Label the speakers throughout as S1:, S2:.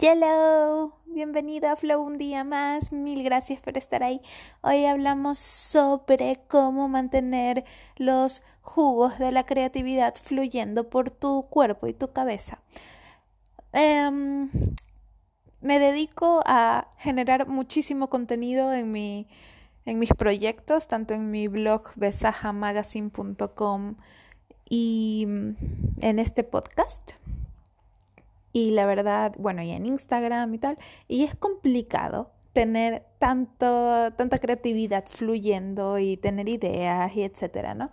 S1: Hello, bienvenido a Flow un día más. Mil gracias por estar ahí. Hoy hablamos sobre cómo mantener los jugos de la creatividad fluyendo por tu cuerpo y tu cabeza. Em, me dedico a generar muchísimo contenido en, mi, en mis proyectos, tanto en mi blog besahamagazine.com y en este podcast y la verdad, bueno, y en Instagram y tal, y es complicado tener tanto, tanta creatividad fluyendo y tener ideas y etcétera, ¿no?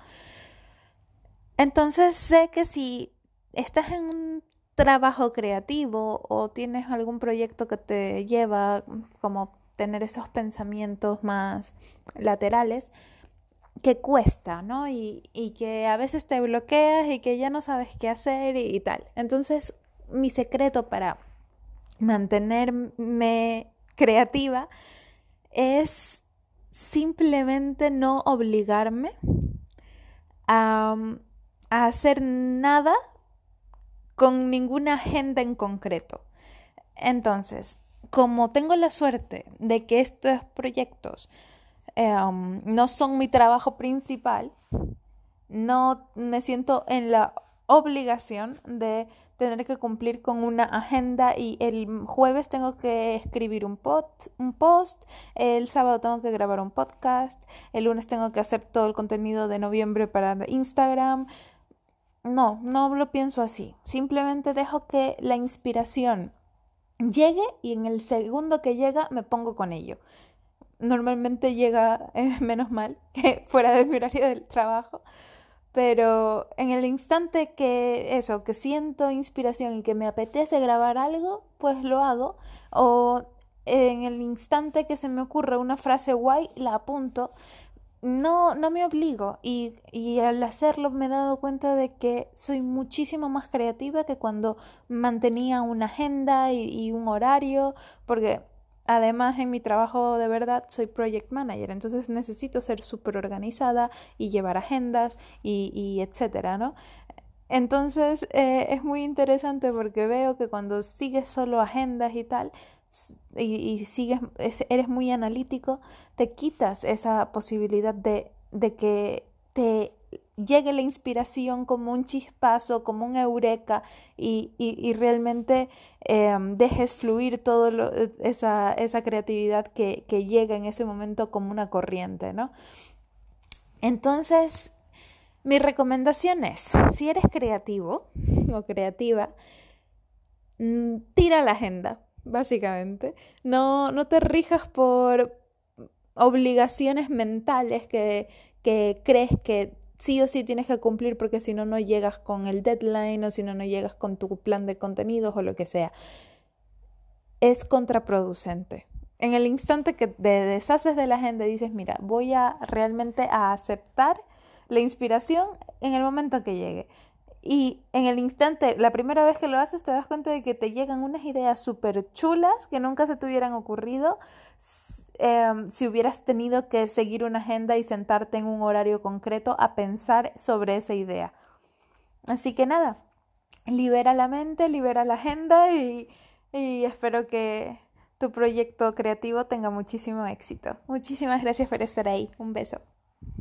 S1: Entonces sé que si estás en un trabajo creativo o tienes algún proyecto que te lleva como tener esos pensamientos más laterales, que cuesta, ¿no? Y, y, que a veces te bloqueas y que ya no sabes qué hacer y, y tal. Entonces, mi secreto para mantenerme creativa es simplemente no obligarme a, hacer nada con ninguna agenda en concreto. Entonces, como tengo la suerte de que estos proyectos em, no son mi trabajo principal, no me siento en la obligación de tener que cumplir con una agenda y el jueves tengo que escribir un, un post, el sábado tengo que grabar un podcast, el lunes tengo que hacer todo el contenido de noviembre para Instagram. No, no lo pienso así. Simplemente dejo que la inspiración llegue y en el segundo que llega me pongo con ello. Normalmente llega, eh, menos mal, que fuera de mi horario del trabajo, pero en el instante que eso, que siento inspiración y que me apetece grabar algo, pues lo hago. O en el instante que se me ocurre una frase guay, la apunto. No, no me obligo y, y al hacerlo me he dado cuenta de que soy muchísimo más creativa que cuando mantenía una agenda y, y un horario, porque Además, en mi trabajo de verdad soy project manager, entonces necesito ser súper organizada y llevar agendas y, y etcétera, ¿no? Entonces eh, es muy interesante porque veo que cuando sigues solo agendas y tal, y, y sigues, eres muy analítico, te quitas esa posibilidad de, de que te llegue la inspiración como un chispazo, como un eureka y, y, realmente em, dejes fluir toda esa, esa, creatividad que, que, llega en ese momento como una corriente, ¿no? Entonces, mi recomendación es, si eres creativo o creativa, mm, tira la agenda, básicamente. No, no te rijas por obligaciones mentales que, que crees que sí o sí tienes que cumplir porque si no, no llegas con el deadline o si no, no llegas con tu plan de contenidos o lo que sea. Es contraproducente. En el instante que te deshaces de la agenda dices, mira, voy a realmente a aceptar la inspiración en el momento que llegue. Y en el instante, la primera vez que lo haces, te das cuenta de que te llegan unas ideas súper chulas que nunca se te hubieran ocurrido Em, si hubieras tenido que seguir una agenda y sentarte en un horario concreto a pensar sobre esa idea. Así que nada, libera la mente, libera la agenda y, y espero que tu proyecto creativo tenga muchísimo éxito. Muchísimas gracias por estar ahí. Un beso.